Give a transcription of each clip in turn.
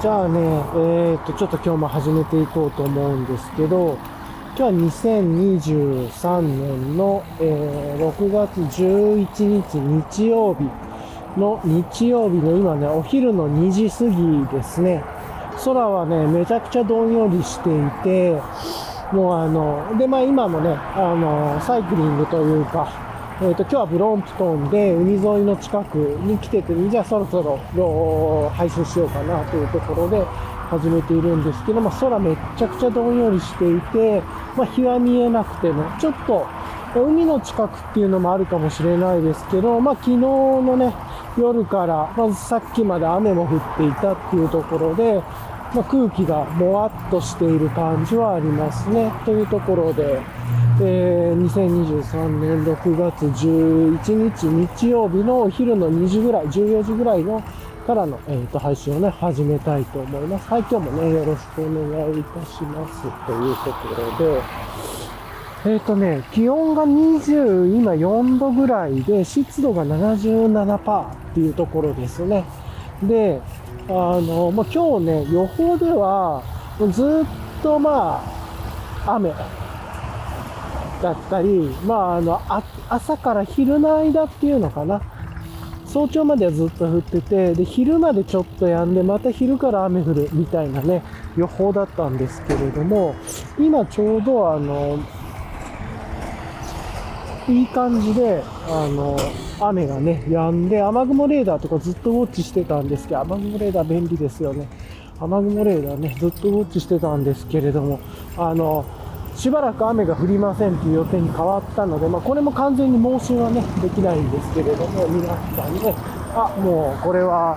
じゃあね、えー、っと、ちょっと今日も始めていこうと思うんですけど、今日は2023年の、えー、6月11日日曜日の日曜日の今ね、お昼の2時過ぎですね。空はね、めちゃくちゃどんよりしていて、もうあの、で、まあ今もね、あの、サイクリングというか、えっ、ー、と、今日はブロンプトンで海沿いの近くに来てて、じゃあそろそろ配信しようかなというところで始めているんですけど、まあ空めっちゃくちゃどんよりしていて、まあ日は見えなくてね、ちょっと海の近くっていうのもあるかもしれないですけど、まあ昨日のね、夜からまずさっきまで雨も降っていたっていうところで、まあ、空気がもわっとしている感じはありますね。というところで、えー、2023年6月11日日曜日のお昼の2時ぐらい、14時ぐらいのからの、えーと、配信をね、始めたいと思います。はい、今日もね、よろしくお願いいたします。というところで、えっ、ー、とね、気温が20、今4度ぐらいで、湿度が77%っていうところですね。で、あの、まあ、今日ね、予報では、ずっとまあ、雨だったり、まあ、あのあ、朝から昼の間っていうのかな。早朝まではずっと降ってて、で、昼までちょっと止んで、また昼から雨降るみたいなね、予報だったんですけれども、今ちょうどあの、いい感じで、あの、雨がね、止んで、雨雲レーダーとかずっとウォッチしてたんですけど、雨雲レーダー便利ですよね。雨雲レーダーね、ずっとウォッチしてたんですけれども、あの、しばらく雨が降りませんという予定に変わったので、まあ、これも完全に盲信はね、できないんですけれども、皆さんね、あ、もうこれは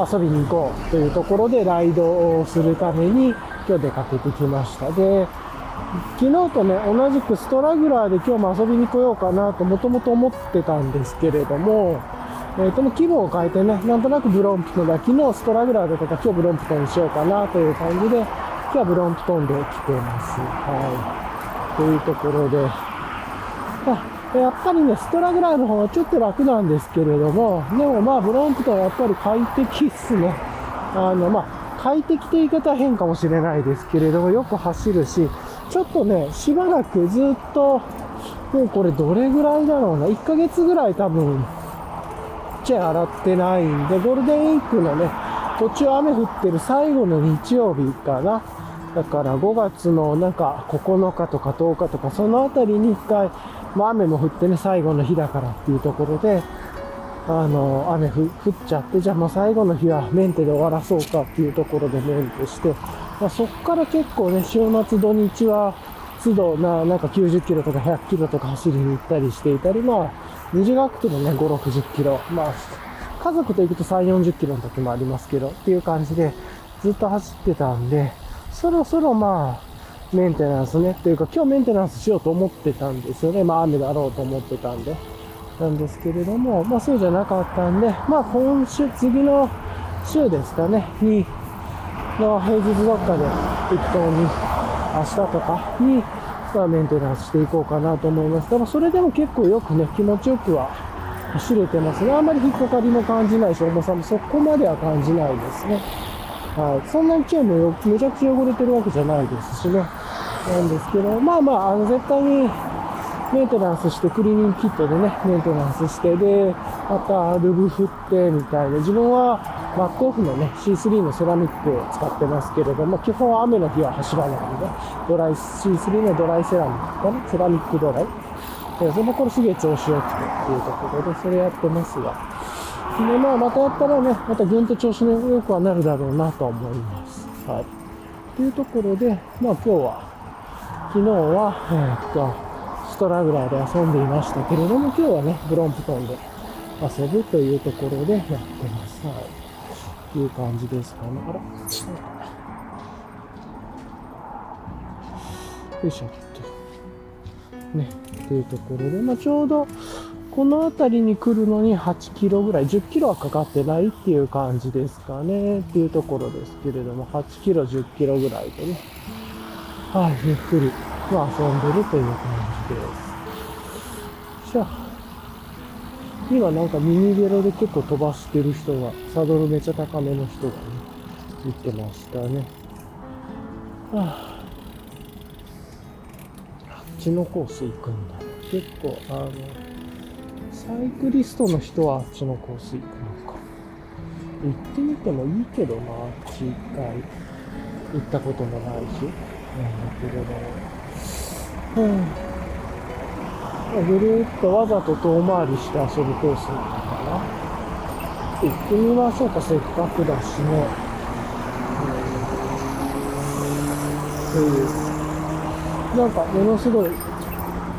遊びに行こうというところでライドをするために今日出かけてきました。で、昨日とね、同じくストラグラーで今日も遊びに来ようかなともともと思ってたんですけれども、えー、とも規模を変えてね、なんとなくブロンプトンだ、昨日ストラグラーでとか今日ブロンプトンにしようかなという感じで、今日はブロンプトンで来てます。はい。というところで、やっぱりね、ストラグラーの方はちょっと楽なんですけれども、でもまあ、ブロンプトンはやっぱり快適っすね。あの、まあ、快適って言い方は変かもしれないですけれども、よく走るし、ちょっとね、しばらくずっと、もうこれどれぐらいだろうな、1ヶ月ぐらい多分、チェ洗ってないんで、ゴールデンウィークのね、途中雨降ってる最後の日曜日かな。だから5月のなんか9日とか10日とかそのあたりに1回、まあ、雨も降ってね、最後の日だからっていうところで、あの、雨降っちゃって、じゃあもう最後の日はメンテで終わらそうかっていうところでメンテして、まあ、そっから結構ね、週末土日は都度な、なんか90キロとか100キロとか走りに行ったりしていたり、まあ、短くてもね、5、60キロ、まあ、家族と行くと3、40キロの時もありますけど、っていう感じでずっと走ってたんで、そろそろまあ、メンテナンスね、っていうか今日メンテナンスしようと思ってたんですよね。まあ雨だろうと思ってたんで。なんですけれども、まあそうじゃなかったんで、まあ今週、次の週ですかね、に、の平日どっかで適当に明日とかに、まあメンテナンスしていこうかなと思います。でもそれでも結構よくね、気持ちよくは走れてますね。あんまり引っかかりも感じないし、重さもそこまでは感じないですね。はい。そんなにチェーンもめちゃくちゃ汚れてるわけじゃないですしね。なんですけど、まあまあ、あの、絶対にメンテナンスして、クリーニングキットでね、メンテナンスして、で、またルブ振ってみたいな。自分はマックオフのね、C3 のセラミックを使ってますけれども、基本は雨の日は走らないんで、ドライ、C3 のドライセラミックかな？セラミックドライで、そのこれすげえ調子良くてっていうところで、それやってますが。で、まあ、またやったらね、またぐんと調子の良くはなるだろうなと思います。はい。というところで、まあ今日は、昨日は、えー、っと、ストラグラーで遊んでいましたけれども、今日はね、ブロンプトンで遊ぶというところでやってます。はい。という感じですかね。あら、よいしょ。とね、っていうところで、まあ、ちょうどこの辺りに来るのに8キロぐらい、10キロはかかってないっていう感じですかね、っていうところですけれども、8キロ、10キロぐらいでね、はい、ゆっくり、まあ、遊んでるという感じです。じゃあ、今なんかミニベロで結構飛ばしてる人が、サドルめちゃ高めの人がね、行ってましたね。はあ、あっちのコース行くんだ。結構、あの、サイクリストの人はあっちのコース行くのか。行ってみてもいいけど、まあ、あっち一回行ったこともないし、なんだけれども。うんぐるっとわざと遠回りして遊ぶコースなのかな。行ってみましょうか、せっかくだしね。うん、なんか、ものすごい、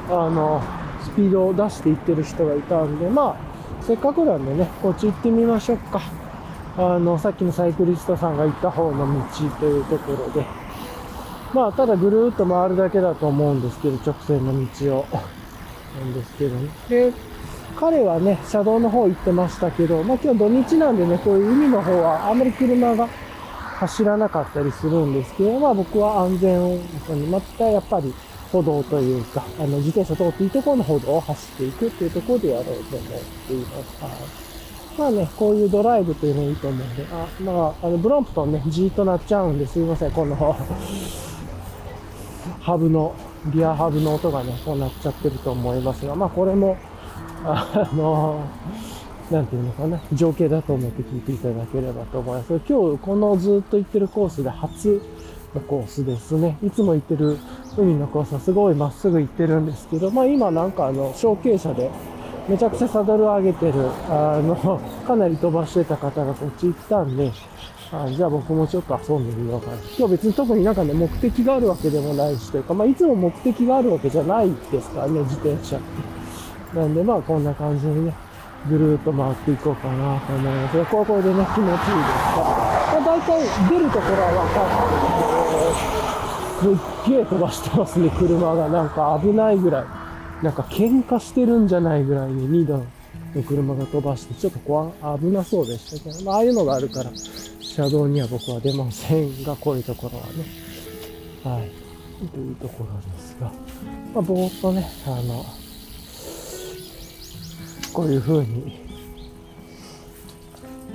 あの、スピードを出していってる人がいたんで、まあ、せっかくなんでね、こっち行ってみましょうか。あの、さっきのサイクリストさんが行った方の道というところで。まあ、ただぐるーっと回るだけだと思うんですけど、直線の道を。なんですけどね。で、彼はね、車道の方行ってましたけど、まあ今日土日なんでね、こういう海の方はあんまり車が走らなかったりするんですけど、まあ僕は安全を、またやっぱり歩道というか、あの自転車通っていいところの歩道を走っていくっていうところでやろうと思っています。はい。まあね、こういうドライブというのいいと思うんで、あ、まあ、あの、ブロンプトンね、じーっとなっちゃうんですいません、この、ハブのリアハブの音がね、こうなっちゃってると思いますが、まあこれも、あの、なんていうのかな、情景だと思って聞いていただければと思います。今日このずっと行ってるコースで初のコースですね。いつも行ってる海のコースはすごいまっすぐ行ってるんですけど、まあ今なんかあの、小径車でめちゃくちゃサドル上げてる、あの、かなり飛ばしてた方がこっち行ったんで、あじゃあ僕もちょっと遊んでみようかな。今日別に特になんかね、目的があるわけでもないしというか、まあいつも目的があるわけじゃないですからね、自転車って。なんでまあこんな感じでね、ぐるーっと回っていこうかなと思いますが、ここでね、気持ちいいですか？まあ大体出るところは分かってるすっげえ飛ばしてますね、車が。なんか危ないぐらい。なんか喧嘩してるんじゃないぐらいに2段の車が飛ばして、ちょっと怖、危なそうでしたけど、まあああいうのがあるから、車道には僕は出ませんが、こういうところはね、はい、というところですが、まあ、ぼーっとね、あの、こういう風に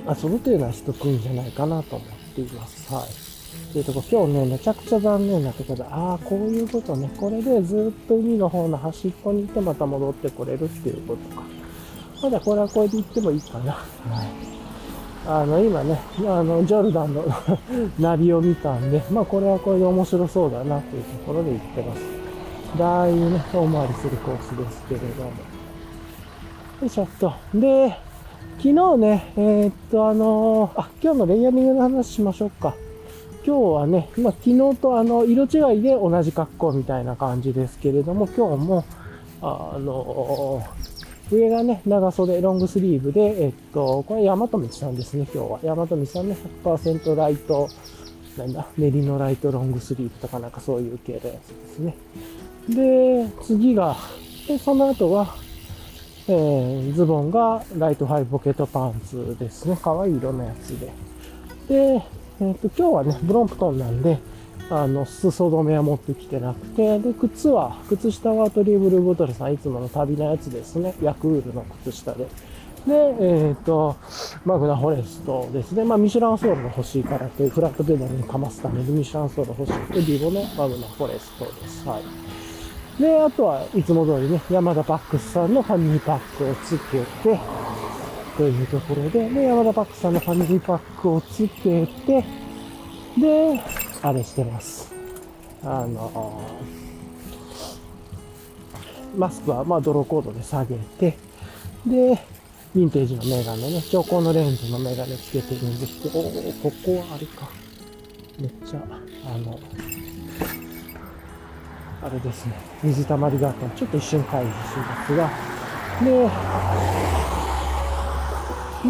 遊ぶというのは一ついいんじゃないかなと思っています。はい。というとこ今日ね、めちゃくちゃ残念なところで、ああ、こういうことね、これでずっと海の方の端っこに行ってまた戻ってこれるっていうことか。まだこれはこれで行ってもいいかな。はい。あの、今ね、あの、ジョルダンの ナビを見たんで、まあ、これはこれで面白そうだなというところで行ってます。だいぶね、遠回りするコースですけれども。よいしょっと。で、昨日ね、えー、っと、あのー、あ、今日のレイヤリングの話しましょうか。今日はね、まあ、昨日とあの、色違いで同じ格好みたいな感じですけれども、今日も、あのー上がね、長袖、ロングスリーブで、えっと、これ、大和道さんですね、今日は。大和道さんね、100%ライト、なんだ、練りのライトロングスリーブとかなんかそういう系のやつですね。で、次が、で、その後は、えー、ズボンがライトハイポケットパンツですね。可愛い色のやつで。で、えっ、と、今日はね、ブロンプトンなんで、あの、裾止めは持ってきてなくて、で、靴は、靴下はトリブルボトルさんいつもの旅のやつですね。ヤクールの靴下で。で、えっ、ー、と、マグナフォレストですね。まあ、ミシュランソールが欲しいからという、フラットペダルにかますためにミシュランソール欲しいというビボのマグナフォレストです。はい。で、あとはいつも通りね、山田パックスさんのファミリーパックをつけて、というところで、で、山田パックスさんのファミリーパックをつけて、で、あれしてます。あの、マスクはまあドローコードで下げて、で、ヴィンテージのメガネね、超高のレンズのメガネつけてるんですけど、おここはあれか。めっちゃ、あの、あれですね、水たまりがあったちょっと一瞬回避しますが、で、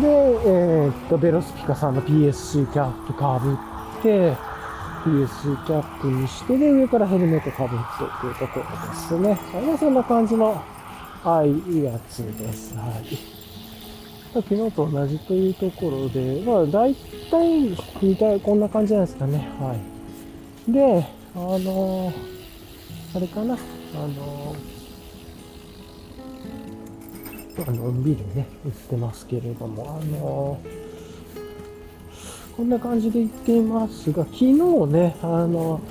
で、えー、っと、ベロスピカさんの PSC キャップかぶって、PSC キャップにして、で、上からヘルメットかぶってというところですね。まあ、そんな感じの、はい、いやつです。はい。昨日と同じというところで、まあ、大体、似た、こんな感じないですかね。はい。で、あのー、あれかな、あのー、のんびりね、売ってますけれども、あのーこんな感じで行っていますが、昨日ね、あの、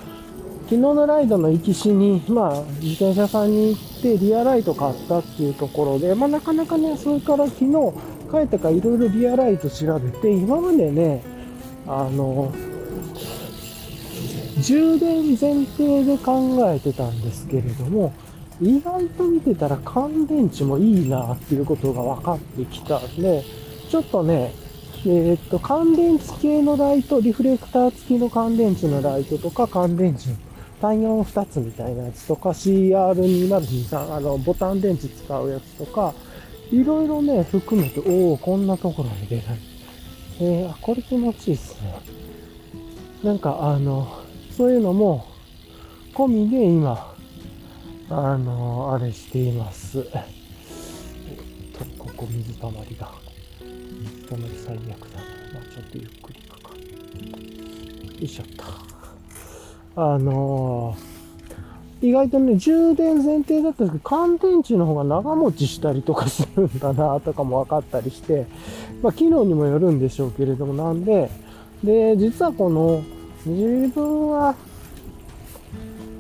昨日のライドの行きしに、まあ、自転車さんに行ってリアライト買ったっていうところで、まあ、なかなかね、それから昨日帰ってからいろいろリアライト調べて、今までね、あの、充電前提で考えてたんですけれども、意外と見てたら乾電池もいいなっていうことが分かってきたんで、ちょっとね、えー、っと、乾電池系のライト、リフレクター付きの乾電池のライトとか、乾電池単4 2つみたいなやつとか、CR2023、あの、ボタン電池使うやつとか、いろいろね、含めて、おおこんなところに出ない。えー、これ気持ちいいっすね。なんか、あの、そういうのも、込みで今、あの、あれしています。えっと、ここ水たまりが。水たまり最悪だな。まあちょっとゆっくりかか。よいしょっと。あのー、意外とね、充電前提だったんですけど、乾電池の方が長持ちしたりとかするんだなとかも分かったりして、まあ、機能にもよるんでしょうけれども、なんで、で、実はこの、自分は、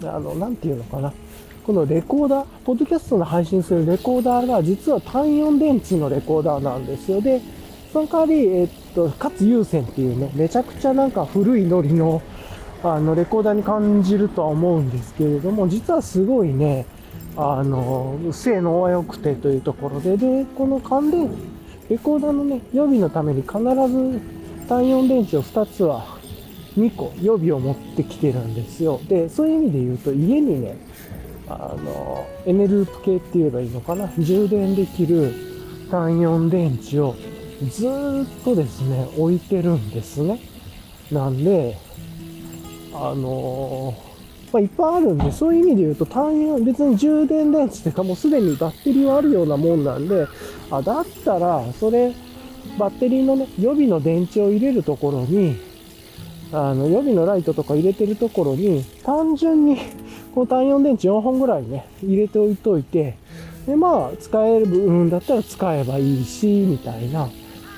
あの、なんていうのかな。このレコーダー、ポッドキャストの配信するレコーダーが実は単4電池のレコーダーなんですよ。で、その代わり、えっと、かつ有線っていうね、めちゃくちゃなんか古いノリの、あの、レコーダーに感じるとは思うんですけれども、実はすごいね、あの、性能は良くてというところで、で、この乾電、レコーダーのね、予備のために必ず単4電池を2つは2個予備を持ってきてるんですよ。で、そういう意味で言うと家にね、あの、エネループ系って言えばいいのかな。充電できる単4電池をずっとですね、置いてるんですね。なんで、あのまあ、いっぱいあるんで、そういう意味で言うと単4、別に充電電池っていうかもうすでにバッテリーはあるようなもんなんで、あ、だったら、それ、バッテリーのね、予備の電池を入れるところに、あの、予備のライトとか入れてるところに、単純にこの単4電池4本ぐらいね、入れておいといて、で、まあ、使える分だったら使えばいいし、みたいな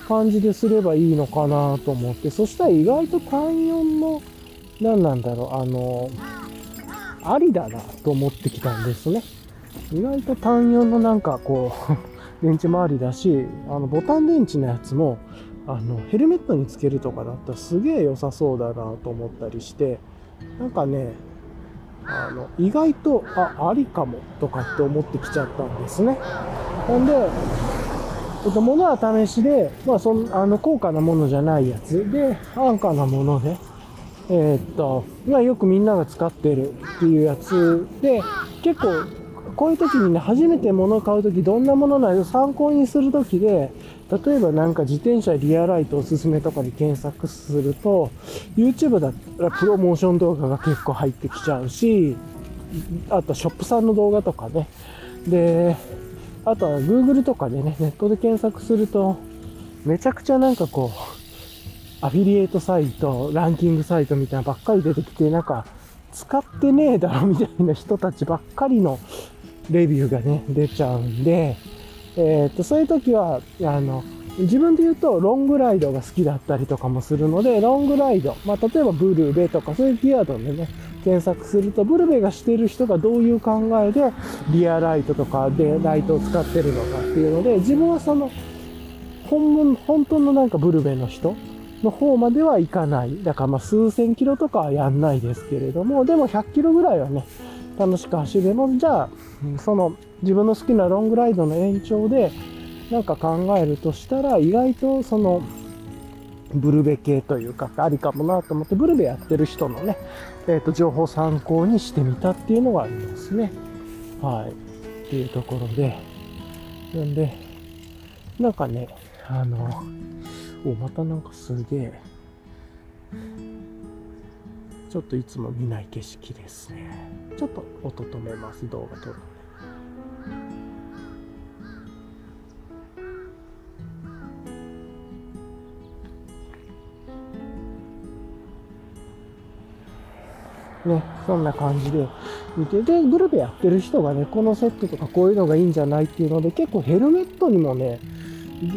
感じですればいいのかなと思って、そしたら意外と単4の、何なんだろう、あの、ありだなと思ってきたんですね。意外と単4のなんかこう 電池もありだし、あの、ボタン電池のやつも、あの、ヘルメットにつけるとかだったらすげえ良さそうだなと思ったりして、なんかね、あの、意外と、あ、ありかもとかって思ってきちゃったんですね。なんで、えっと、物は試しで、まあ、そん、あの、高価なものじゃないやつで、安価なもので、えー、っと、まあ、よくみんなが使ってるっていうやつで、結構、こういう時にね、初めて物を買う時どんなものなの参考にする時で、例えばなんか自転車リアライトおすすめとかで検索すると、YouTube だったらプロモーション動画が結構入ってきちゃうし、あとショップさんの動画とかね。で、あとは Google とかでね、ネットで検索すると、めちゃくちゃなんかこう、アフィリエイトサイト、ランキングサイトみたいなばっかり出てきて、なんか、使ってねえだろみたいな人たちばっかりのレビューがね、出ちゃうんで、えっ、と、そういう時は、あの、自分で言うと、ロングライドが好きだったりとかもするので、ロングライド、まあ、例えばブルーベとか、そういうキーワードでね、検索すると、ブルベがしてる人がどういう考えで、リアライトとかでライトを使ってるのかっていうので、自分はその、本物、本当のなんかブルベの人の方まではいかない。だからま数千キロとかはやんないですけれども、でも100キロぐらいはね、楽しく走れます。じゃあ、その自分の好きなロングライドの延長でなんか考えるとしたら意外とそのブルベ系というかありかもなと思ってブルベやってる人のね、えっ、ー、と情報参考にしてみたっていうのがありますね。はい。っていうところで。なんで、なんかね、あの、お、またなんかすげえ、ちょっといつも見ない景色ですね。ちょっと音止めます、動画撮るね、そんな感じで見て、で、グルメやってる人がね、このセットとかこういうのがいいんじゃないっていうので、結構ヘルメットにもね、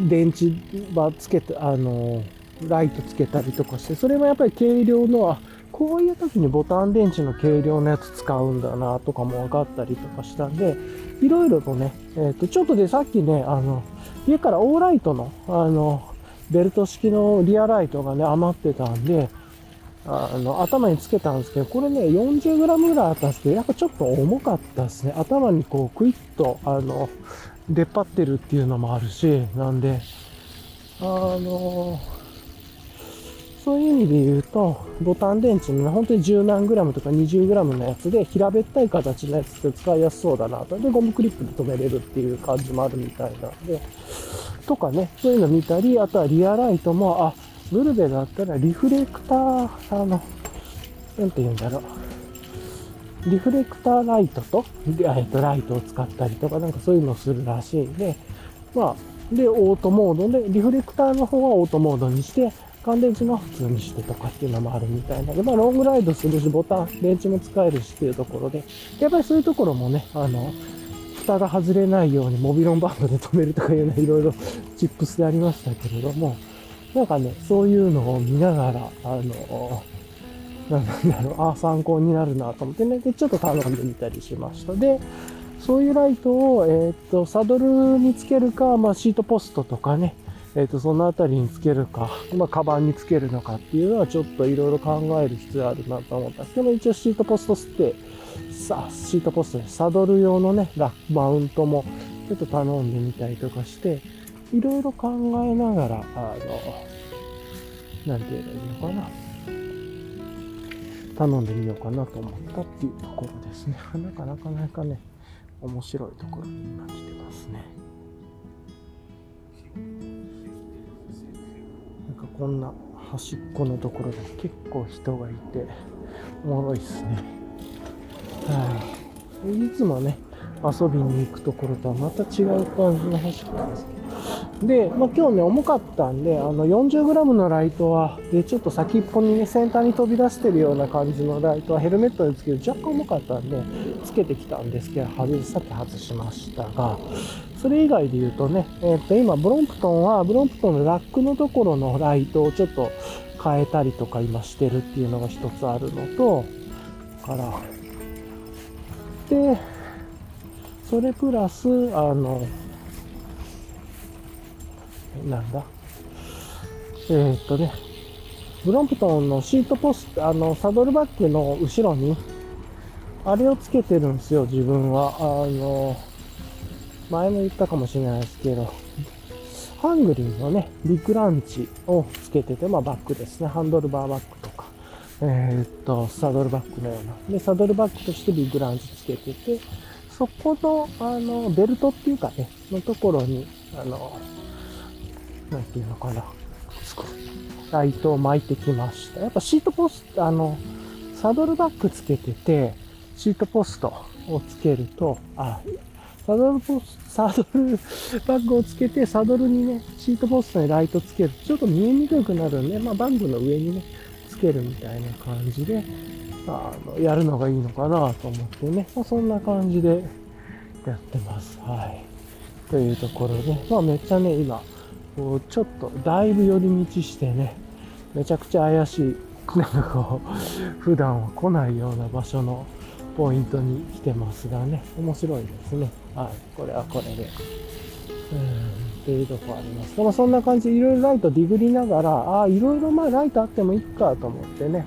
電池ばつけて、あの、ライトつけたりとかして、それもやっぱり軽量の、あこういう時にボタン電池の軽量のやつ使うんだなとかも分かったりとかしたんで、いろいろとね、えっ、ー、と、ちょっとでさっきね、あの、家からオーライトの、あの、ベルト式のリアライトがね、余ってたんで、あの、頭につけたんですけど、これね、40g ぐらいあったんですけど、やっぱちょっと重かったですね。頭にこう、クイッと、あの、出っ張ってるっていうのもあるし、なんで、あの、そういう意味で言うと、ボタン電池のね本当に10何グラムとか20グラムのやつで、平べったい形のやつって使いやすそうだなと。で、ゴムクリップで留めれるっていう感じもあるみたいなんで、とかね、そういうの見たり、あとはリアライトも、あ、ブルベだったらリフレクター、あの、なんて言うんだろう。リフレクターライトと、えっと、ライトを使ったりとか、なんかそういうのをするらしいんで、まあ、で、オートモードで、リフレクターの方はオートモードにして、乾電池の普通にしてとかっていうのもあるみたいな。で、まあ、ロングライドするし、ボタン、電池も使えるしっていうところで、やっぱりそういうところもね、あの、蓋が外れないようにモビロンバンドで止めるとかいうね、いろいろチップスでありましたけれども、なんかね、そういうのを見ながら、あの、なんだろう、ああ、参考になるなと思ってね、で、ちょっと頼んでみたりしました。で、そういうライトを、えー、っと、サドルにつけるか、まあ、シートポストとかね、えっ、と、そのあたりにつけるか、まあ、カバンにつけるのかっていうのはちょっといろいろ考える必要あるなと思ったんですけど、一応シートポストって、さあ、シートポストでサドル用のね、ラックマウントもちょっと頼んでみたりとかして、いろいろ考えながら、あの、なんて言えばいいのかな。頼んでみようかなと思ったっていうところですね。なかなかなかね、面白いところに今来てますね。なんかこんな端っこのところで結構人がいて、おもろいっすね。はい。いつもね、遊びに行くところとはまた違う感じの端っこですけど。で、まあ、今日ね、重かったんで、あの、40g のライトは、で、ちょっと先っぽにね、先端に飛び出してるような感じのライトはヘルメットでつける若干重かったんで、つけてきたんですけど、外さっき外しましたが、それ以外で言うとね、えっ、と、今、ブロンプトンは、ブロンプトンのラックのところのライトをちょっと変えたりとか今してるっていうのが一つあるのと、から、で、それプラス、あの、なんだ？えー、っとね、ブロンプトンのシートポスト、あの、サドルバッグの後ろに、あれをつけてるんですよ、自分は。あの、前も言ったかもしれないですけど、ハングリーのね、ビッグランチをつけてて、まあバッグですね、ハンドルバーバッグとか、えー、っと、サドルバッグのような。で、サドルバッグとしてビッグランチつけてて、そこの、あの、ベルトっていうかね、のところに、あの、なんていうのかな、ライトを巻いてきました。やっぱシートポスト、あの、サドルバッグつけてて、シートポストをつけると、あ、サドルポスト、サドルバッグをつけて、サドルにね、シートポストにライトつけると、ちょっと見えにくくなるんで、まあ、バッグの上にね、つけるみたいな感じで、あの、やるのがいいのかなと思ってね、まあ、そんな感じでやってます。はい。というところで、まあ、めっちゃね、今、こうちょっとだいぶ寄り道してね、めちゃくちゃ怪しい、なんかこう、普段は来ないような場所のポイントに来てますがね、面白いですね。はい、これはこれで。うん、っていうとこあります。でもそんな感じでいろいろライトディグりながら、ああ、いろいろまあライトあってもいいかと思ってね、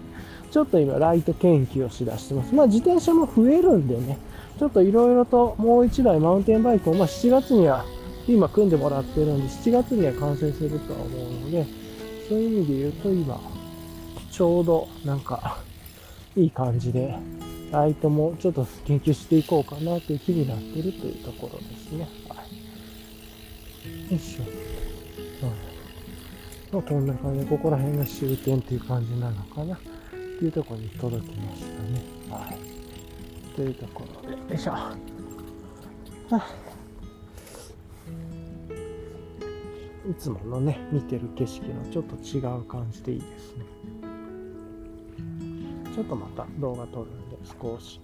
ちょっと今ライト研究をしだしてます。まあ自転車も増えるんでね、ちょっといろいろともう一台マウンテンバイクを、まあ7月には今組んでもらってるんで、7月には完成するとは思うので、そういう意味で言うと今、ちょうどなんか、いい感じで、ライトもちょっと研究していこうかなという気になってるというところですね。はい。よいしょ。うん。こんな感じで、ここら辺が終点っていう感じなのかな。っていうところに届きましたね。はい。というところで、よいしょ。はあいつものね見てる景色のちょっと違う感じでいいですねちょっとまた動画撮るんで少し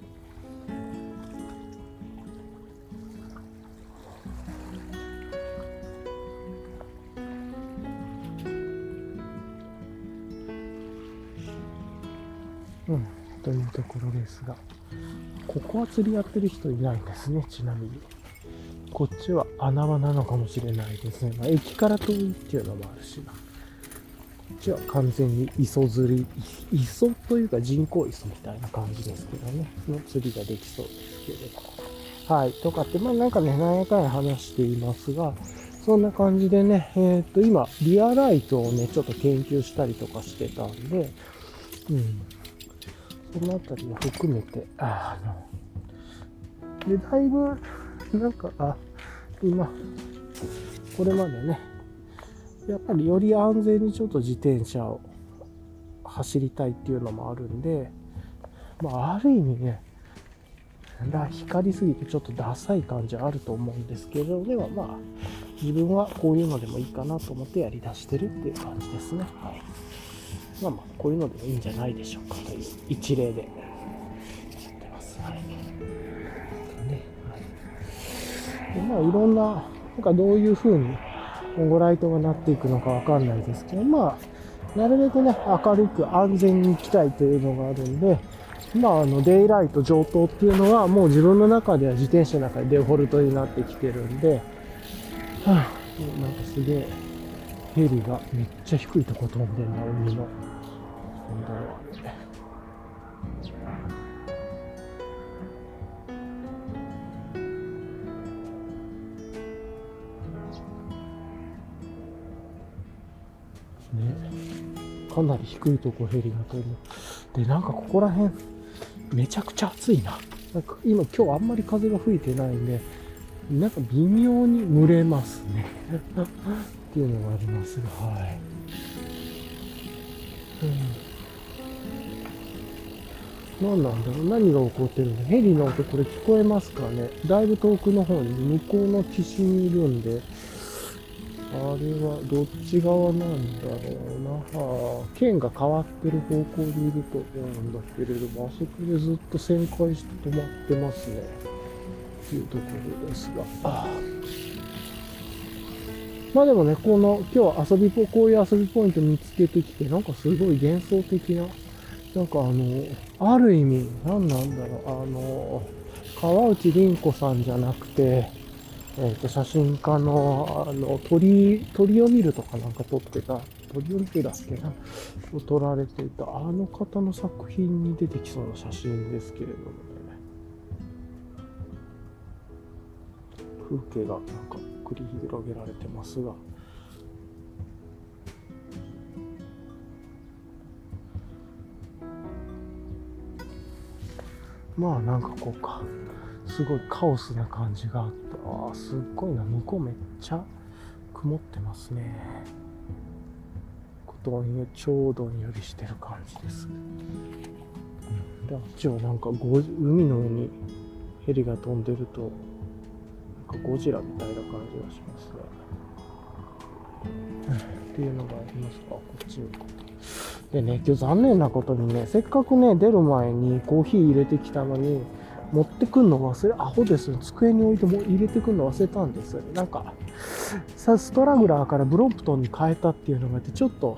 うんというところですがここは釣りやってる人いないんですねちなみに。こっちは穴場なのかもしれないですね。まあ、駅から遠いっていうのもあるしな。こっちは完全に磯釣り、磯というか人工磯みたいな感じですけどね、の釣りができそうですけれど。はい。とかって、まあなんかね、何やかんや話していますが、そんな感じでね、えー、っと、今、リアライトをね、ちょっと研究したりとかしてたんで、うん。そのあたりを含めて、あの、で、だいぶ、なんか、あ、今、これまでね、やっぱりより安全にちょっと自転車を走りたいっていうのもあるんで、まあ、ある意味ね、光りすぎてちょっとダサい感じはあると思うんですけど、ではまあ、自分はこういうのでもいいかなと思ってやりだしてるっていう感じですね。はい。まあまあ、こういうのでもいいんじゃないでしょうかという一例でやってます。はい。で、まあ、いろんな、なんかどういう風に今後ライトがなっていくのかわかんないですけど、まあ、なるべくね、明るく安全に行きたいというのがあるんで、まあ、あの、デイライト上等っていうのは、もう自分の中では自転車の中でデフォルトになってきてるんで、はあ、なんかすげえ、ヘリがめっちゃ低いとこ飛んでんな、海の。本当は。かなり低いとこヘリが飛んで。で、なんかここら辺、めちゃくちゃ暑いな。なんか今今日あんまり風が吹いてないんで、なんか微妙に蒸れますね。っていうのがありますが、はい。うん、何なんだろう？何が起こってるの？ヘリの音これ聞こえますかね？だいぶ遠くの方に向こうの岸にいるんで、あれはどっち側なんだろうな。剣が変わってる方向にいると思うんだけれども、あそこでずっと旋回して止まってますね。というところですが。あまあでもね、この今日遊びポ、こういう遊びポイント見つけてきて、なんかすごい幻想的な、なんかあの、ある意味、何なんだろう、あの、川内凛子さんじゃなくて、えっ、ー、と、写真家の、あの、鳥、鳥を見るとかなんか撮ってた、鳥を見てだっけな、を撮られていた、あの方の作品に出てきそうな写真ですけれどもね。風景がなんか繰り広げられてますが。まあなんかこうか、すごいカオスな感じがあって、ああ、すっごいな、向こうめっちゃ曇ってますね。どんよ、ちょうどんよりしてる感じです。うん、で、あっちはなんか海の上にヘリが飛んでるとなん、かゴジラみたいな感じがしますね。っていうのがありますか、こっちに。でね、今日残念なことにね、せっかくね、出る前にコーヒー入れてきたのに、持ってくんの忘れ、アホです机に置いても入れてくんの忘れたんです。なんか、さ、ストラグラーからブロンプトンに変えたっていうのがあって、ちょっと、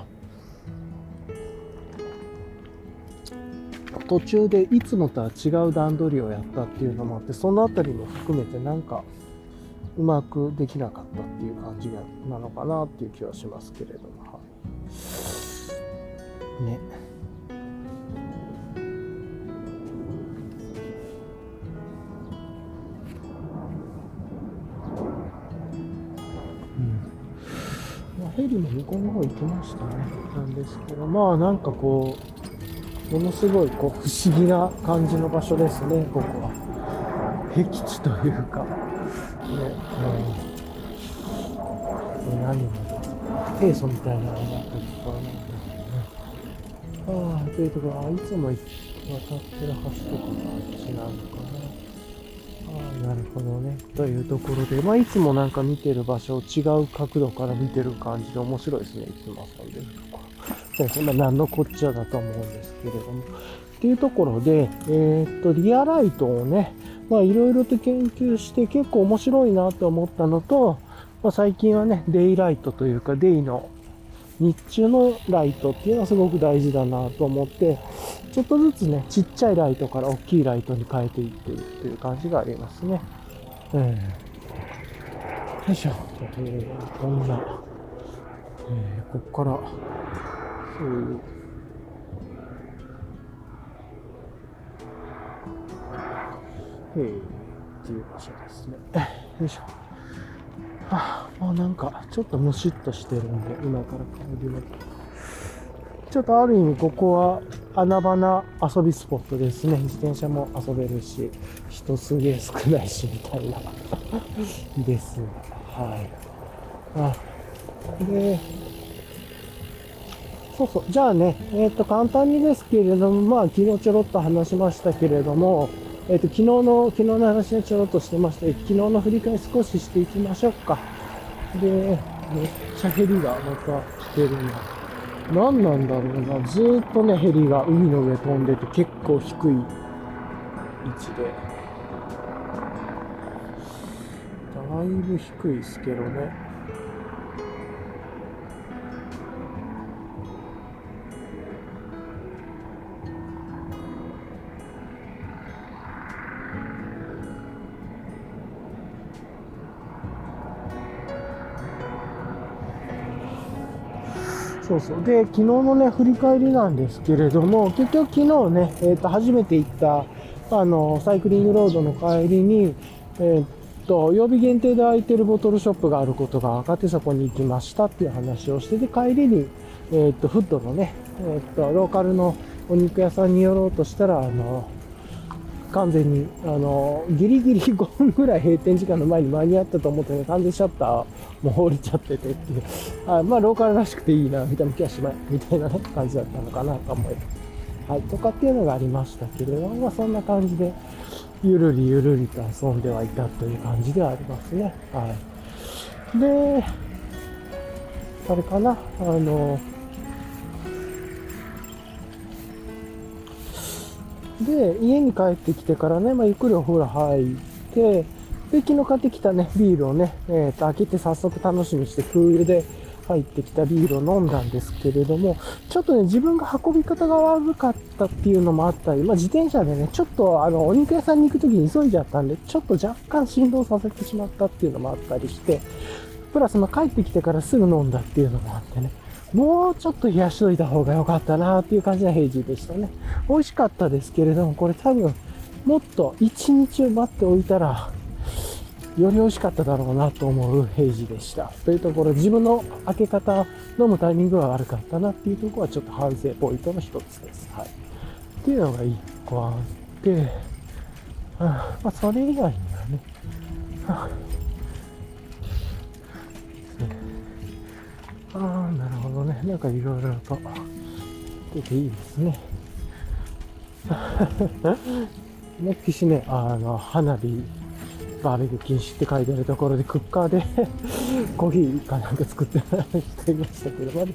途中でいつもとは違う段取りをやったっていうのもあって、そのあたりも含めてなんか、うまくできなかったっていう感じなのかなっていう気はしますけれども、はい、ね。ヘリも向こうの方行きましたね。なんですけど、まあなんかこう、ものすごいこう不思議な感じの場所ですね、ここは。僻地というか。ね、うん、何も、平素みたいなのがあったりとかなんだけどね。ああ、というところ、いつも渡ってる橋とかがあっちなのかな。なるほどね。というところで、まあ、いつもなんか見てる場所を違う角度から見てる感じで面白いですね。いつも遊んでるところ。そうですね。まあ、何のこっちゃだと思うんですけれども。っていうところで、えー、っと、リアライトをね、まあいろいろと研究して結構面白いなと思ったのと、まあ、最近はね、デイライトというかデイの日中のライトっていうのはすごく大事だなと思って、ちょっとずつね、ちっちゃいライトから大きいライトに変えていってるっていう感じがありますね。うん。よいしょ。えー、こんな、えー、こっから、そういう、えー、っていう場所ですね。よいしょ。あ、もうなんか、ちょっとムシッとしてるんで、今から帰ります。ちょっとある意味ここは穴場な遊びスポットですね。自転車も遊べるし、人すげえ少ないし、みたいな。です。はい。あ、で、そうそう。じゃあね、えっ、と、簡単にですけれども、まあ、昨日ちょろっと話しましたけれども、えっ、ー、と、昨日の、昨日の話でちょろっとしてました昨日の振り返り少ししていきましょうか。で、めっちゃヘリがまた来てるな。何なんだろうな。ずっとね、ヘリが海の上飛んでて結構低い位置で。だいぶ低いですけどね。そうそう。で、昨日のね、振り返りなんですけれども、結局昨日ね、えっ、ー、と、初めて行った、あの、サイクリングロードの帰りに、えっ、と、曜日限定で空いてるボトルショップがあることが分かってそこに行きましたっていう話をして、で、帰りに、えっ、と、フットのね、えっ、と、ローカルのお肉屋さんに寄ろうとしたら、あの、完全に、あの、ギリギリ5分ぐらい閉店時間の前に間に合ったと思ってね、完全シャッターもう降りちゃっててっていう、あまあ、ローカルらしくていいな、みたいな気はしまい、みたいなね、感じだったのかなと思い。はい、とかっていうのがありましたけれども、まあ、そんな感じで、ゆるりゆるりと遊んではいたという感じではありますね。はい。で、あれかな、あの、で、家に帰ってきてからね、まあ、ゆっくりお風呂入って、で、昨日買ってきたね、ビールをね、えっ、ー、と、開けて早速楽しみして、空輸で入ってきたビールを飲んだんですけれども、ちょっとね、自分が運び方が悪かったっていうのもあったり、まあ、自転車でね、ちょっと、あの、お肉屋さんに行くときに急いじゃったんで、ちょっと若干振動させてしまったっていうのもあったりして、プラス、まあ、帰ってきてからすぐ飲んだっていうのもあってね、もうちょっと冷やしといた方が良かったなっていう感じの平時でしたね。美味しかったですけれども、これ多分、もっと1日を待っておいたら、より美味しかっただろうなと思う平時でした。というところ、自分の開け方、飲むタイミングが悪かったなっていうところはちょっと反省ポイントの一つです。はい。っていうのが1個あって、あまあ、それ以外にはね、ああ、なるほどね。なんかいろいろと出ていいですね。ね、岸ね、あの、花火、バーベキュー禁止って書いてあるところで、クッカーで コーヒーかなんか作って人いましたけど、まあ、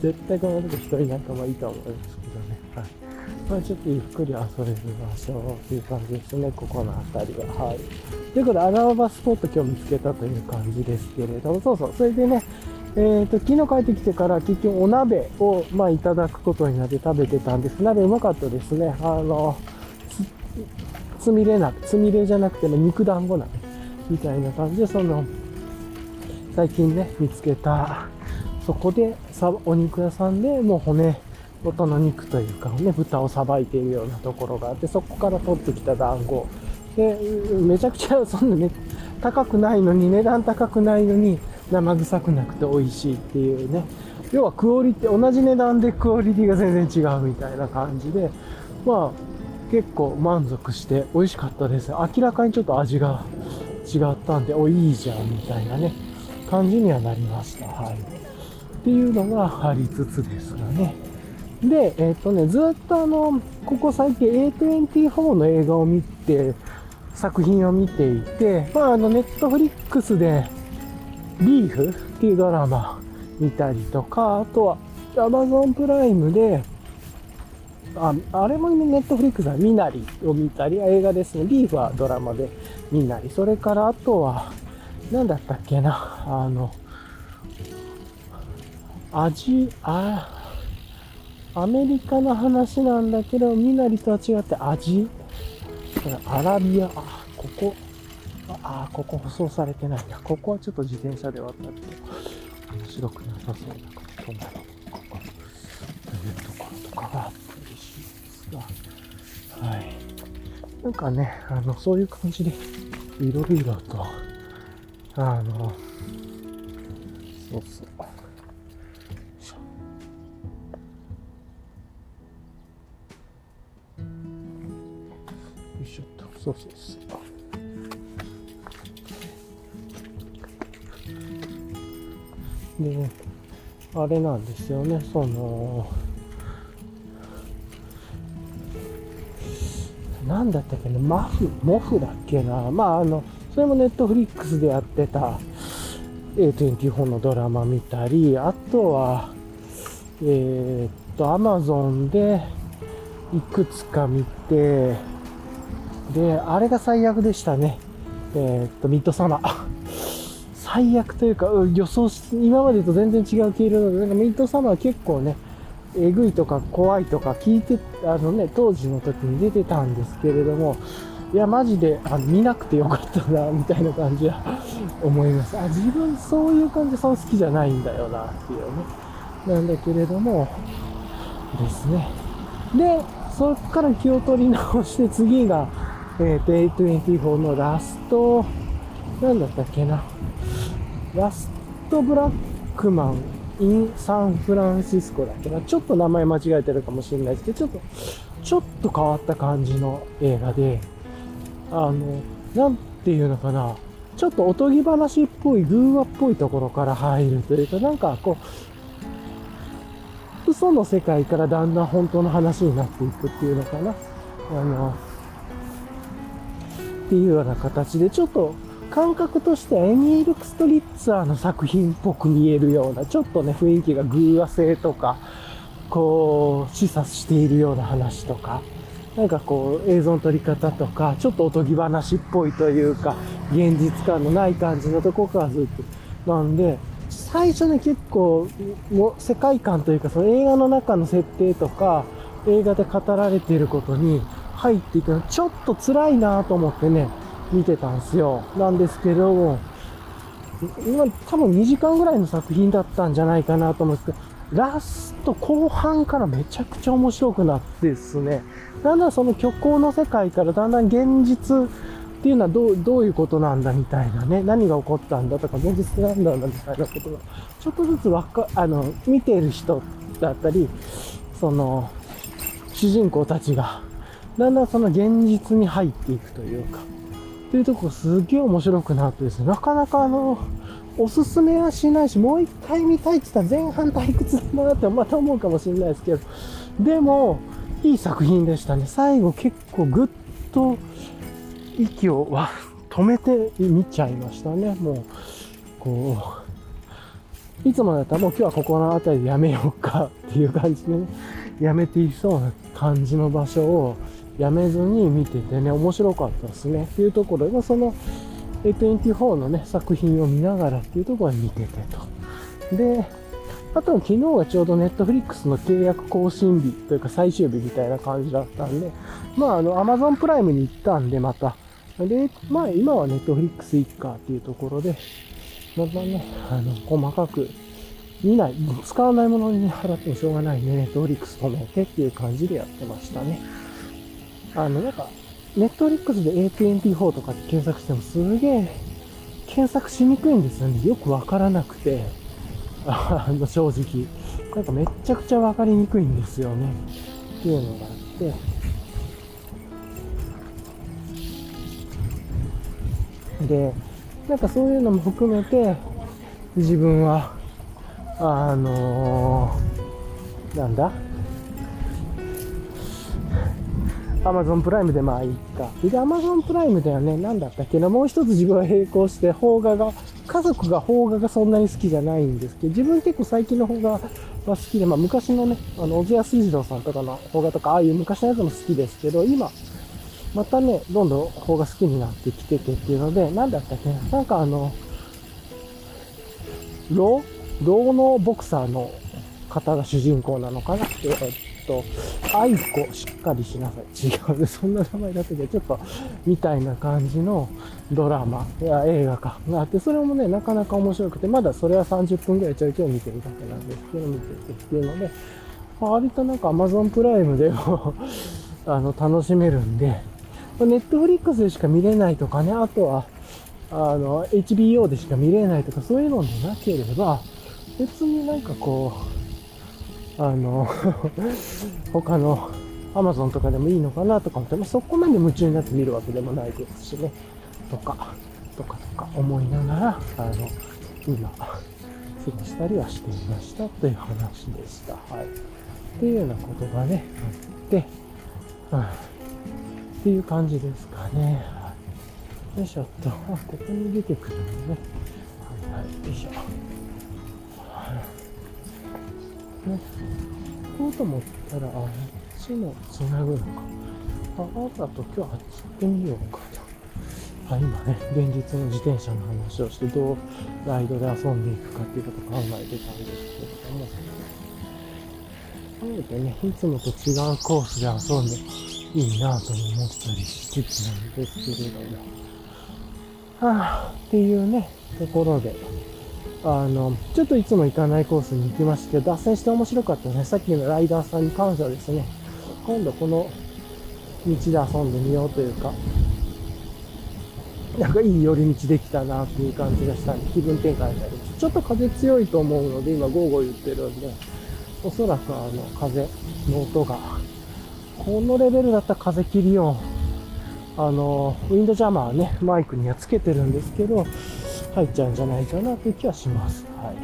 絶対この時一人なんかはいいと思いますけどね。はい。まあ、ちょっとゆっくり遊べる場所っていう感じですね、ここの辺りは。はい。ということで、穴場スポット今日見つけたという感じですけれども、そうそう、それでね、え、ー、と、昨日帰ってきてから結局お鍋を、まあ、いただくことになって食べてたんです。鍋うまかったですね。あの、つみれ鍋、つみれじゃなくても肉団子鍋みたいな感じで、その、最近ね、見つけた、そこでさ、お肉屋さんでもう骨元の肉というかね、豚をさばいているようなところがあって、そこから取ってきた団子。で、めちゃくちゃ、そんなね、高くないのに、値段高くないのに、生臭くなくて美味しいっていうね。要はクオリティ、同じ値段でクオリティが全然違うみたいな感じで、まあ、結構満足して美味しかったです。明らかにちょっと味が違ったんで、お、いいじゃんみたいなね、感じにはなりました。はい。っていうのがありつつですがね。で、えっ、ー、とね、ずっとあの、ここ最近 A24 の映画を見て、作品を見ていて、まああの、ネットフリックスで、リーフっていうドラマ見たりとか、あとは Amazon プライムで、ああれもネットフリックスはミナリを見たり、映画ですね。リーフはドラマでミナリ。それからあとは、何だったっけな、あの、アジ、あ、アメリカの話なんだけど、ミナリとは違ってアジ、アラビア、あ、ここ、ああ、ここ舗装されてないな。ここはちょっと自転車で渡って面白くなさそうだから、止まろう。ここ、というところとかが嬉しいですが、はい。なんかね、あの、そういう感じで、いろいろと、あの、そうそう。よいしょっとそうそうそうであれなんですよねそのなんだったっけな、マフ、モフだっけな。まあ、あの、それもネットフリックスでやってた A24 のドラマ見たり、あとは、えー、っと、アマゾンでいくつか見て、で、あれが最悪でしたね。えー、っと、ミッドサマー。最悪というか、予想し、今までと全然違う毛色なので、なんかミッドサマー結構ね、えぐいとか怖いとか聞いて、あのね、当時の時に出てたんですけれども、いや、マジで、あの、見なくてよかったな、みたいな感じは 思います。あ、自分そういう感じ、そう好きじゃないんだよな、っていうね。なんだけれども、ですね。で、そっから気を取り直して次が、えー、Day24 のラスト、なんだったっけな。ラストブラックマン in サンフランシスコだっけな。ちょっと名前間違えてるかもしれないですけど、ちょっと、ちょっと変わった感じの映画で、あの、なんていうのかな。ちょっとおとぎ話っぽい、偶話っぽいところから入るというか、なんかこう、嘘の世界からだんだん本当の話になっていくっていうのかな。あの、っていうような形で、ちょっと感覚としてエミール・クストリッツァーの作品っぽく見えるような、ちょっとね、雰囲気が偶話性とか、こう、示唆しているような話とか、なんかこう、映像の撮り方とか、ちょっとおとぎ話っぽいというか、現実感のない感じのとこからずっと。なんで、最初ね、結構、も世界観というか、その映画の中の設定とか、映画で語られていることに、入っていくの、ちょっと辛いなと思ってね、見てたんですよ。なんですけど、今多分2時間ぐらいの作品だったんじゃないかなと思うんですけど、ラスト後半からめちゃくちゃ面白くなってですね、だんだんその虚構の世界からだんだん現実っていうのはどうどういうことなんだみたいなね、何が起こったんだとか、現実なんだみたいなことが、ちょっとずつわか、あの、見てる人だったり、その、主人公たちがだんだんその現実に入っていくというか、っていうとこすげえ面白くなってですね、なかなかあの、おすすめはしないし、もう一回見たいって言ったら前半退屈だなってまた思うかもしれないですけど、でも、いい作品でしたね。最後結構ぐっと息を止めて見ちゃいましたね。もう、こう、いつもだったらもう今日はここの辺りでやめようかっていう感じでね、やめていそうな感じの場所を、やめずに見ててね、面白かったですね。っていうところで、その A24 のね、作品を見ながらっていうところに見ててと。で、あと昨日はちょうどネットフリックスの契約更新日というか最終日みたいな感じだったんで、まああの Amazon プライムに行ったんでまた、で、まあ今はネットフリックス行くかっていうところで、またね、あの、細かく見ない、使わないものに払ってもしょうがないね、ネットフリックス止めてっていう感じでやってましたね。あの、なんか、ネットリックスで A24 とかって検索してもすげえ検索しにくいんですよね。よくわからなくて、あの、正直。なんかめっちゃくちゃわかりにくいんですよね。っていうのがあって。で、なんかそういうのも含めて、自分は、あのー、なんだ？アマゾンプライムでまあいいか。で、アマゾンプライムではね、なんだったっけ？な、もう一つ自分は並行して、邦画が、家族が邦画がそんなに好きじゃないんですけど、自分結構最近の邦画は好きで、まあ昔のね、あの、小津安二郎さんとかの邦画とか、ああいう昔のやつも好きですけど、今、またね、どんどん邦画好きになってきててっていうので、なんだったっけな、なんかあの、ロ銅のボクサーの方が主人公なのかなえっと、愛子しっかりしなさい。違うね。そんな名前だったけど、ちょっと、みたいな感じのドラマ、いや、映画か、があって、それもね、なかなか面白くて、まだそれは30分ぐらいちょいちょい見てるだけなんですけど、見ててっていうので、割となんか Amazon プライムでも あの、楽しめるんで、ネットフリックスでしか見れないとかね、あとは、あの、HBO でしか見れないとか、そういうのでなければ、別になんかこう、あの 他の Amazon とかでもいいのかなとか思って、まあ、そこまで夢中になって見るわけでもないですしね、とか、とかとか思いながら、あの、今、過ごしたりはしていましたという話でした。はい。っていうようなことがね、あって、うん、っていう感じですかね。はい、よいしょっと、ここに出てくるのね。はいはい、よいしょ。ね、こうと思ったら、あ、こっちも繋ぐのか。あ、あだと今日あっち行ってみようかと。あ、今ね、現実の自転車の話をして、どうライドで遊んでいくかっていうことを考えてたんですけれども、考えてね、いつもと違うコースで遊んでいいなと思ったりしつつなんですけれども、はぁ、っていうね、ところで、あの、ちょっといつも行かないコースに行きましたけど、脱線して面白かったね。さっきのライダーさんに感謝ですね。今度この道で遊んでみようというか、なんかいい寄り道できたなっていう感じがしたんで、気分転換になります。ちょっと風強いと思うので、今午後言ってるんで、おそらくあの、風の音が、このレベルだったら風切り音、あの、ウィンドジャマーね、マイクにはつけてるんですけど、入っちゃうんじゃないかなという気はします。はい。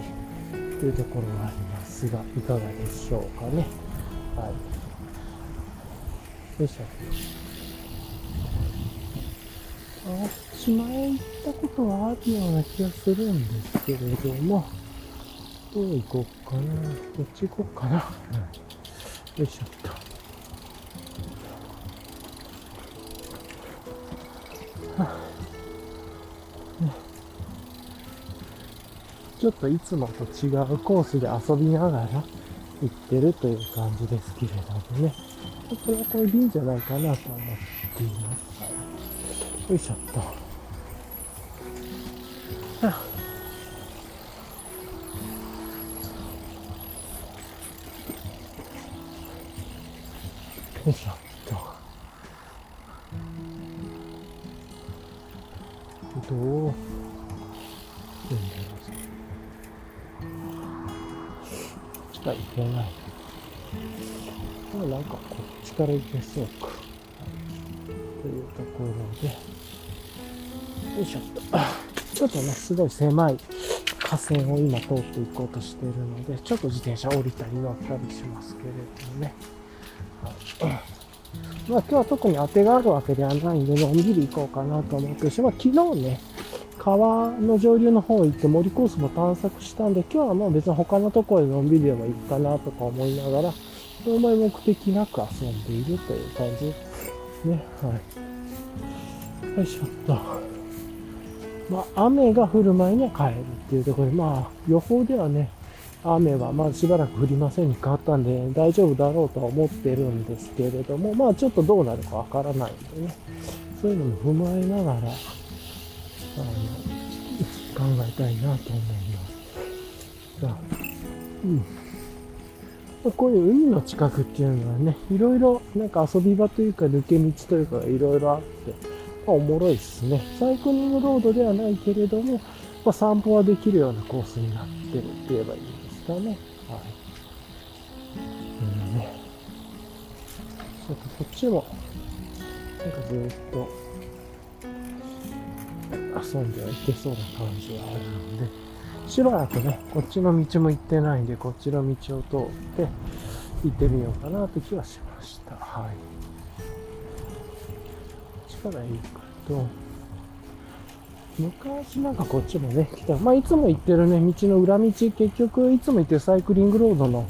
というところがありますが、いかがでしょうかね。はい。よいしょ。あっち前行ったことはあるような気がするんですけれども、どう行こうかな。どっち行こうかな。うん、よいしょっと。ちょっといつもと違うコースで遊びながら行ってるという感じですけれどもね。これはこれでいいんじゃないかなと思っています。よいしょっと。よいしょっと。どう？ない。まあなんかこっちから行けそうか。というところで、よいしょっと。ちょっとね、すごい狭い河川を今通っていこうとしてるので、ちょっと自転車降りたり乗ったりしますけれどもね。まあ今日は特に当てがあるわけではないんで、のんびり行こうかなと思ってし、まあ昨日ね、川の上流の方行って森コースも探索したんで、今日はもう別に他のところでのんびりでも行くかなとか思いながら、あんまり目的なく遊んでいるという感じですね。はい。よいしょっと。まあ、雨が降る前には帰るっていうところで、まあ、予報ではね、雨はまあしばらく降りませんに変わったんで大丈夫だろうとは思ってるんですけれども、まあちょっとどうなるかわからないんでね、そういうのも踏まえながら、あの考えたいなと思います。さあうんこういう海の近くっていうのはね、いろいろなんか遊び場というか抜け道というかいろいろあって、まあ、おもろいっすね。サイクリングロードではないけれども、まあ、散歩はできるようなコースになってるって言えばいいですかね。はい。うんね。ちょっとこっちも、なんかずっと、遊んではいけそうな感じがあるので、しばらくね、こっちの道も行ってないんで、こっちの道を通って行ってみようかなって気はしました。はい。こっちから行くと、昔なんかこっちもね、来た。まあ、いつも行ってるね、道の裏道、結局いつも行ってるサイクリングロードの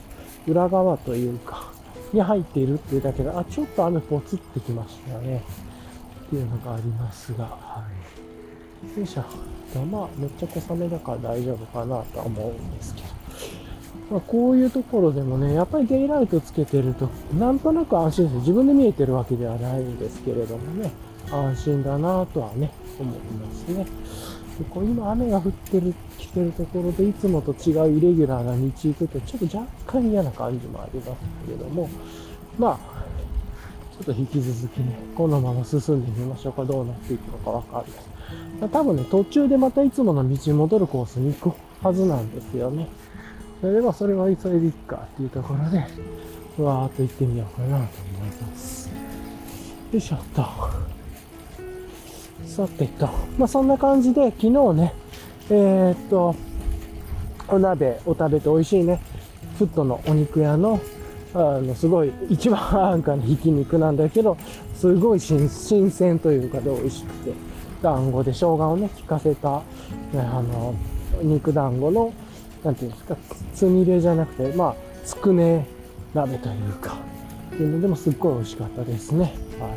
裏側というか、に入っているっていうだけで、あ、ちょっと雨ぽつってきましたね。っていうのがありますが、はい。よいしょ。まあ、めっちゃ小雨だから大丈夫かなとは思うんですけど。まあ、こういうところでもね、やっぱりデイライトつけてると、なんとなく安心です。自分で見えてるわけではないんですけれどもね、安心だなとはね、思いますね。でこう今雨が降ってる、来てるところで、いつもと違うイレギュラーな道行くと、ちょっと若干嫌な感じもありますけれども、まあ、ちょっと引き続きね、このまま進んでみましょうか。どうなっていくのかわかんない。多分ね、途中でまたいつもの道に戻るコースに行くはずなんですよね。それではそれは急いでいくかっていうところで、わーっと行ってみようかなと思います。よいしょっと。さてと、まあそんな感じで昨日ね、えー、っと、お鍋を食べて美味しいね、フットのお肉屋のあの、すごい、一番安価なひき肉なんだけど、すごい新新鮮というかで美味しくて、団子で生姜をね、効かせた、ね、あの、肉団子の、なんていうんですか、つみれじゃなくて、まあ、つくね鍋というか、っていうのでもすっごい美味しかったですね。は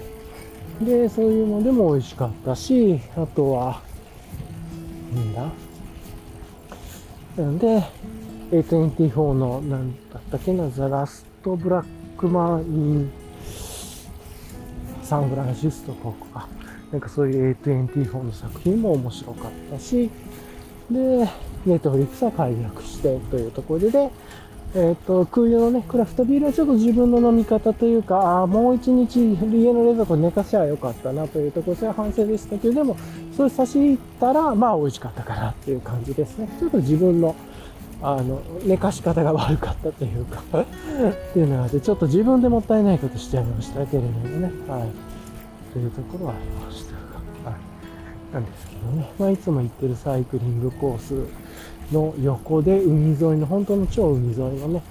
い。で、そういうのでも美味しかったし、あとは、なんだ？なんで、A24 の、なんだったっけな、ザラスト・ブラックマン・イン・サンフランシスコとか、なんかそういう A24 の作品も面白かったし、で、ネットフリックスは解約してというところで、えっ、と、空輸のね、クラフトビールはちょっと自分の飲み方というか、ああ、もう一日家の冷蔵庫寝かせばよかったなというところ、それは反省でしたけど、でも、それ差し入ったら、まあ美味しかったかなっていう感じですね。ちょっと自分のあの、寝かし方が悪かったというか っていうのがあって、ちょっと自分でもったいないことしちゃいましたけれどもね、はい。というところはありました、はい。なんですけどね、まあ、いつも行ってるサイクリングコースの横で海沿いの、本当の超海沿いのね、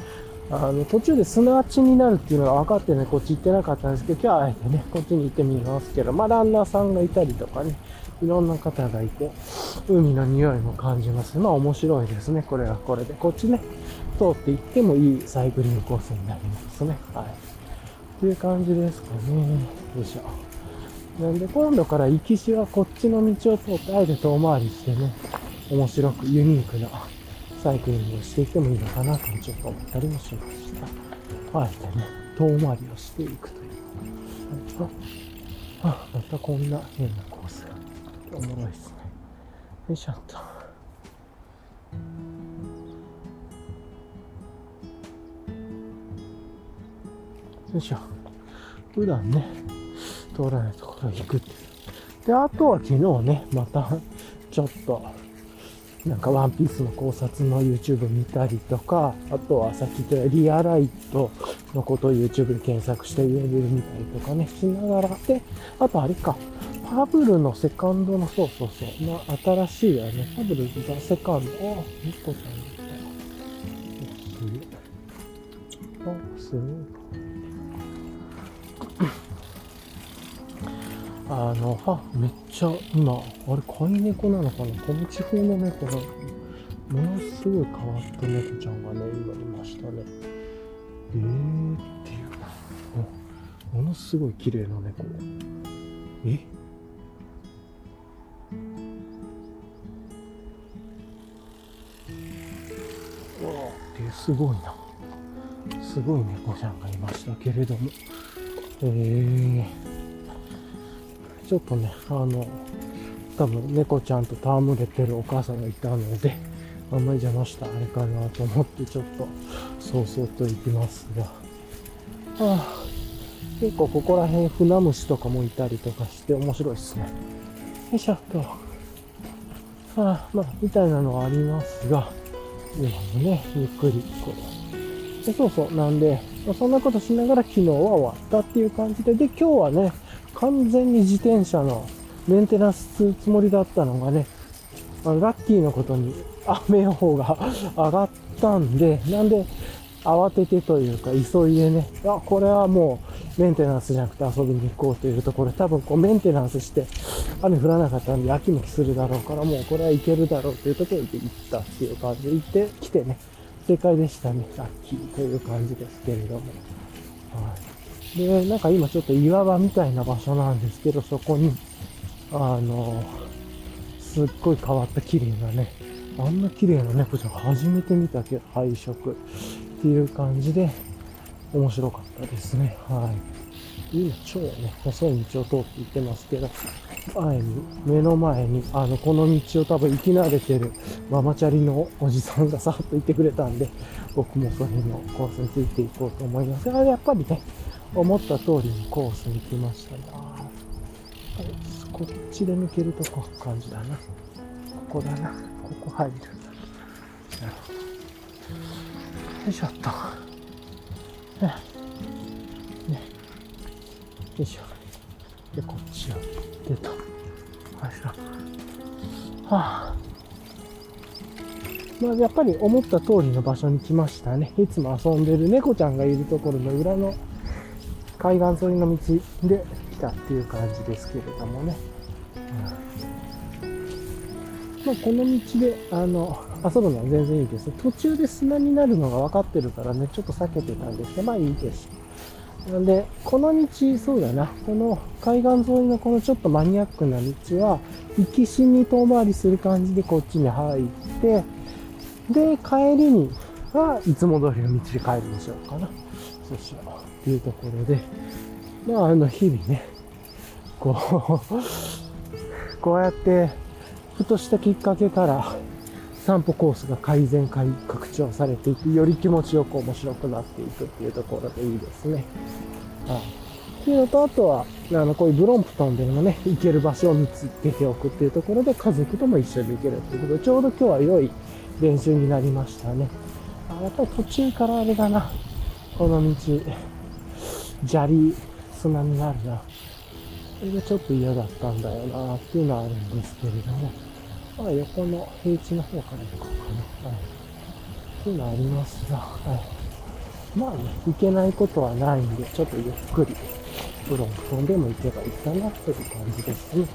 あの、途中で砂地になるっていうのが分かってね、こっち行ってなかったんですけど、今日はあえてね、こっちに行ってみますけど、まあ、ランナーさんがいたりとかね、いろんな方がいて、海の匂いも感じます。まあ面白いですね。これはこれで。こっちね、通って行ってもいいサイクリングコースになりますね。はい。っていう感じですかね。よいしょ。なんで今度から行きしはこっちの道を通ってあえて遠回りしてね、面白くユニークなサイクリングをしていってもいいのかなとちょっと思ったりもしました。あえてね、遠回りをしていくという。あ、あまたこんな変なコースが。おもろいっすね。よいしょっと。よいしょ。普段ね、通らないところ行くって。で、あとは昨日ね、また、ちょっと、なんかワンピースの考察の YouTube 見たりとか、あとはさっき言ったリアライトのことを YouTube で検索して上で見たりとかね、しながら、で、あとあれか、パブルのセカンドの、そうそうそう、まあ、新しいやね、パブルザ・セカンド、あ、ニコちゃんみたいな。あ、すごい。あの、は、めっちゃ、今、あれ、飼い猫なのかな？この地方の猫が、ものすごい変わった猫ちゃんがね、今いましたね。えーっていう。ものすごい綺麗な猫。え？わあですごいな。すごい猫ちゃんがいましたけれども。えー、ちょっとね、あの、多分猫ちゃんと戯れてるお母さんがいたので、あんまり邪魔したあれかなと思ってちょっと、そうそうと行きますが。はあ、結構ここら辺船虫とかもいたりとかして面白いですね。よいしょっと。はあ、まあ、みたいなのはありますが、今もね、ゆっくりこう。でそうそう、なんで、そんなことしながら昨日は終わったっていう感じで、で、今日はね、完全に自転車のメンテナンスするつもりだったのがね、あのラッキーのことに 雨予報が 上がったんで、なんで、慌ててというか、急いでね、あ、これはもうメンテナンスじゃなくて遊びに行こうというところ、多分こうメンテナンスして、雨降らなかったんで、秋もするだろうから、もうこれはいけるだろうというところで行ったっていう感じで行ってきてね、正解でしたね、ラッキーという感じですけれども。はい。で、なんか今ちょっと岩場みたいな場所なんですけど、そこに、あの、すっごい変わった綺麗なね、あんな綺麗な猫ちゃん初めて見たけど、配色っていう感じで面白かったですね。はい。今超ね、細い道を通って行ってますけど、前に、目の前に、あの、この道を多分行き慣れてるママチャリのおじさんがさっと言ってくれたんで、僕もそれのコースについていこうと思います。あやっぱりね、思った通りにコースに来ましたね。あこっちで抜けるとこ感じだな。ここだな。ここ入る。なるほど。よいしょっと。ね。ね。よいしょ。で、こっちを行ってと。よいしょ。はあ。まあ、やっぱり思った通りの場所に来ましたね。いつも遊んでる猫ちゃんがいるところの裏の海岸沿いの道で来たっていう感じですけれどもね。うん、まあ、この道で、あの、遊ぶのは全然いいです。途中で砂になるのが分かってるからね、ちょっと避けてたんですけど、まあいいです。なんで、この道、そうだな、この海岸沿いのこのちょっとマニアックな道は、行きしに遠回りする感じでこっちに入って、で、帰りにはいつも通りの道で帰るでしょうかな。そうしよう。いうところで、まあ、あの、日々ね、こう、こうやって、ふとしたきっかけから、散歩コースが改善、拡張されていく、より気持ちよく面白くなっていくっていうところでいいですね。はい。っていうのと、あとは、あの、こういうブロンプトンでもね、行ける場所を見つけておくっていうところで、家族とも一緒に行けるっていうことで、ちょうど今日は良い練習になりましたね。あやっぱり途中からあれだな、この道、砂利、砂になるな。それがちょっと嫌だったんだよなっていうのはあるんですけれども、まあ横の平地の方から行こうかな。はい。っていうのはありますが、はい。まあね、行けないことはないんで、ちょっとゆっくり、ブロンプトンでも行けばいいかなという感じですね。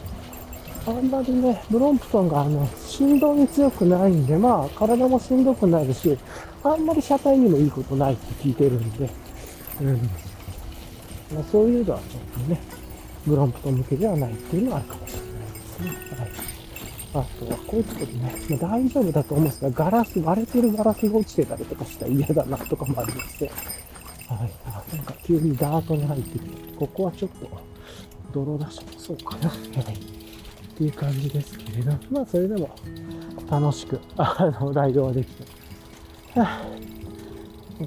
あんまりね、ブロンプトンがあの、振動に強くないんで、まあ、体もしんどくなるし、あんまり車体にもいいことないって聞いてるんで、うん。まあ、そういうのはちょっとね、ブロンプト向けではないっていうのはあるかもしれないですね。はい。あとは、こういうとこでね、まあ、大丈夫だと思うんですが、ガラス、割れてるガラスが落ちてたりとかしたら嫌だなとかもありまして、はい。あ、なんか急にダートに入ってきて、ここはちょっと、泥出しもそうかな。はい。っていう感じですけれど、まあ、それでも、楽しく、あの、ライドはできて、はあ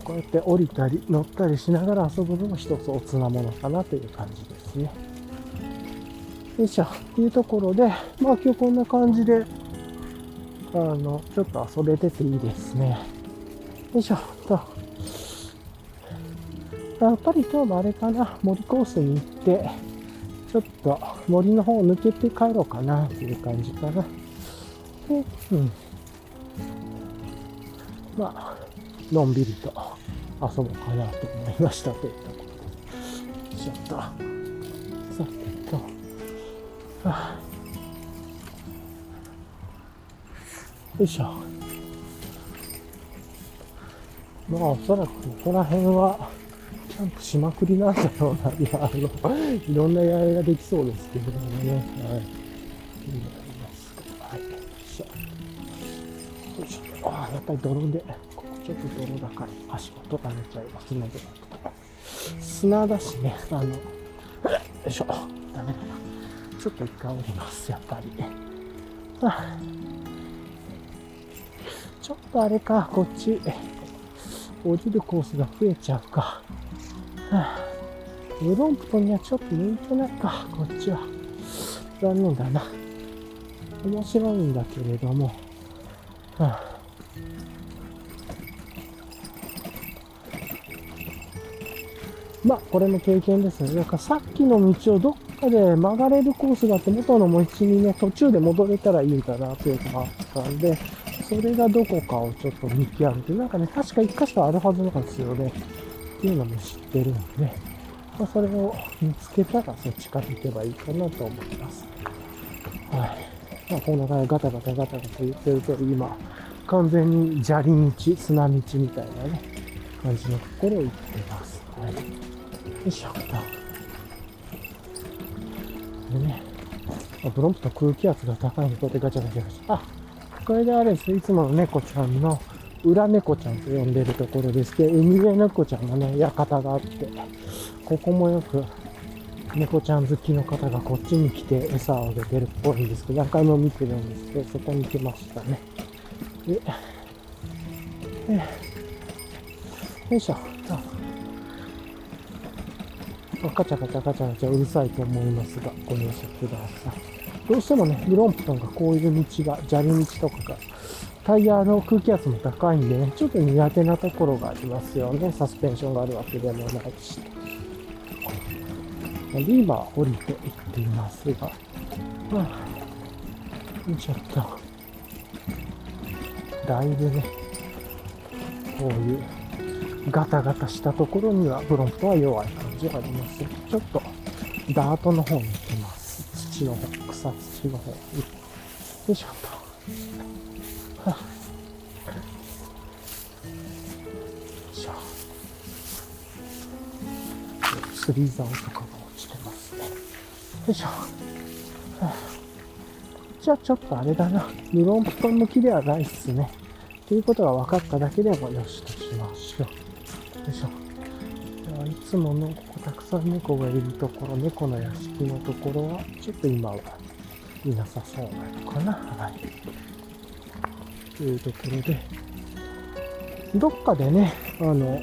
こうやって降りたり乗ったりしながら遊ぶのも一つおつなものかなという感じですね。よいしょ。っていうところで、まあ今日こんな感じで、あの、ちょっと遊べてていいですね。よいしょ。と。やっぱり今日もあれかな、森コースに行って、ちょっと森の方を抜けて帰ろうかなっていう感じかな。で、うん。まあ、のんびりと遊ぼうかなと思いましたといったことで。ちょっと、さてと、はあ、よいしょ。まあ、おそらくここら辺は、キャンプしまくりなんだろうな。いや、あの、いろんなやりができそうですけれどもね。はい。いいのありますか。はい。よいしょ。よいしょ。ああ、やっぱり泥で。ちょっと泥だから足元がめちゃいますね。砂だしね、あの、よいしょ、ダメだな。ちょっと一回降ります、やっぱり。ちょっとあれか、こっち、降りるコースが増えちゃうか。ブロンプトンにはちょっと向いてないか、こっちは。残念だな。面白いんだけれども。はあまあ、これも経験ですね。だかさっきの道をどっかで曲がれるコースがあって、元の道にね、途中で戻れたらいいんだなっていうのがあったんで、それがどこかをちょっと見極めて、なんかね、確か一箇所あるはずなんですよね。っていうのも知ってるんで、まあ、それを見つけたらそっちから行けばいいかなと思います。はい。まあ、こんな感じでガタガタガタガタ言ってると今、完全に砂利道、砂道みたいなね、感じのところを行ってます。はい。よいしょっと。でね、あブロンプと空気圧が高いんで、こうやってガチャガチャガチャ。あ、これであれです。いつもの猫ちゃんの裏猫ちゃんと呼んでるところですけど、海辺猫ちゃんのね、館があって、ここもよく猫ちゃん好きの方がこっちに来て餌をあげてるっぽいんですけど、何回も見てるんですけど、そこに来ましたね。で、よいしょ。あガチャガチャガチャガチャうるさいと思いますが、ご容赦ください。どうしてもね、ブロンプトンがこういう道が、砂利道とかが、タイヤの空気圧も高いんでね、ちょっと苦手なところがありますよね。サスペンションがあるわけでもないし。で、今降りていっていますが、まあ、ちょっと、だいぶね、こういうガタガタしたところにはブロンプトは弱い感じがあります。ちょっとダートの方に行きます。土の方、草土の方。よいしょと。よいしょ。釣り竿とかが落ちてますね。よいしょ。はあ、じゃあちょっとあれだな。ブロンプトン向きではないっすね。ということが分かっただけでもよしとしましょう。よいしょ。いつものたくさん猫がいるところ、猫の屋敷のところは、ちょっと今はいなさそうなのかな。はい。というところで、どっかでね、あの、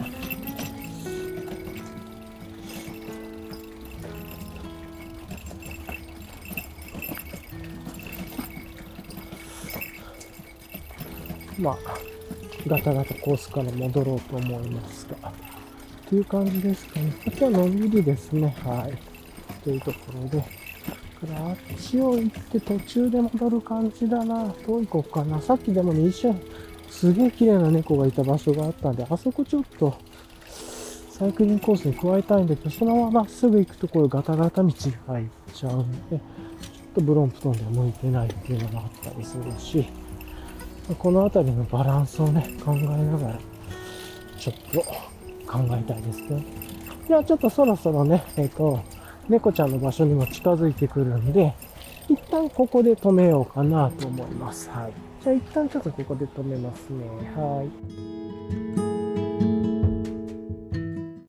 まあ、ガタガタコースから戻ろうと思いますが、という感じですかね。今日はのんびりですね。はい。というところで、からあっちを行って途中で戻る感じだな。どう行こうかな。さっきでもね、一瞬、すげえ綺麗な猫がいた場所があったんで、あそこちょっと、サイクリングコースに加えたいんだけど、そのまままっすぐ行くところガタガタ道が入っちゃうんで、ちょっとブロンプトンでは向いてないっていうのがあったりするし、この辺りのバランスをね、考えながら、ちょっと考えたいですね。じゃあちょっとそろそろね、えっ、と、猫ちゃんの場所にも近づいてくるんで、一旦ここで止めようかなと思います。はい。じゃあ一旦ちょっとここで止めますね。はい。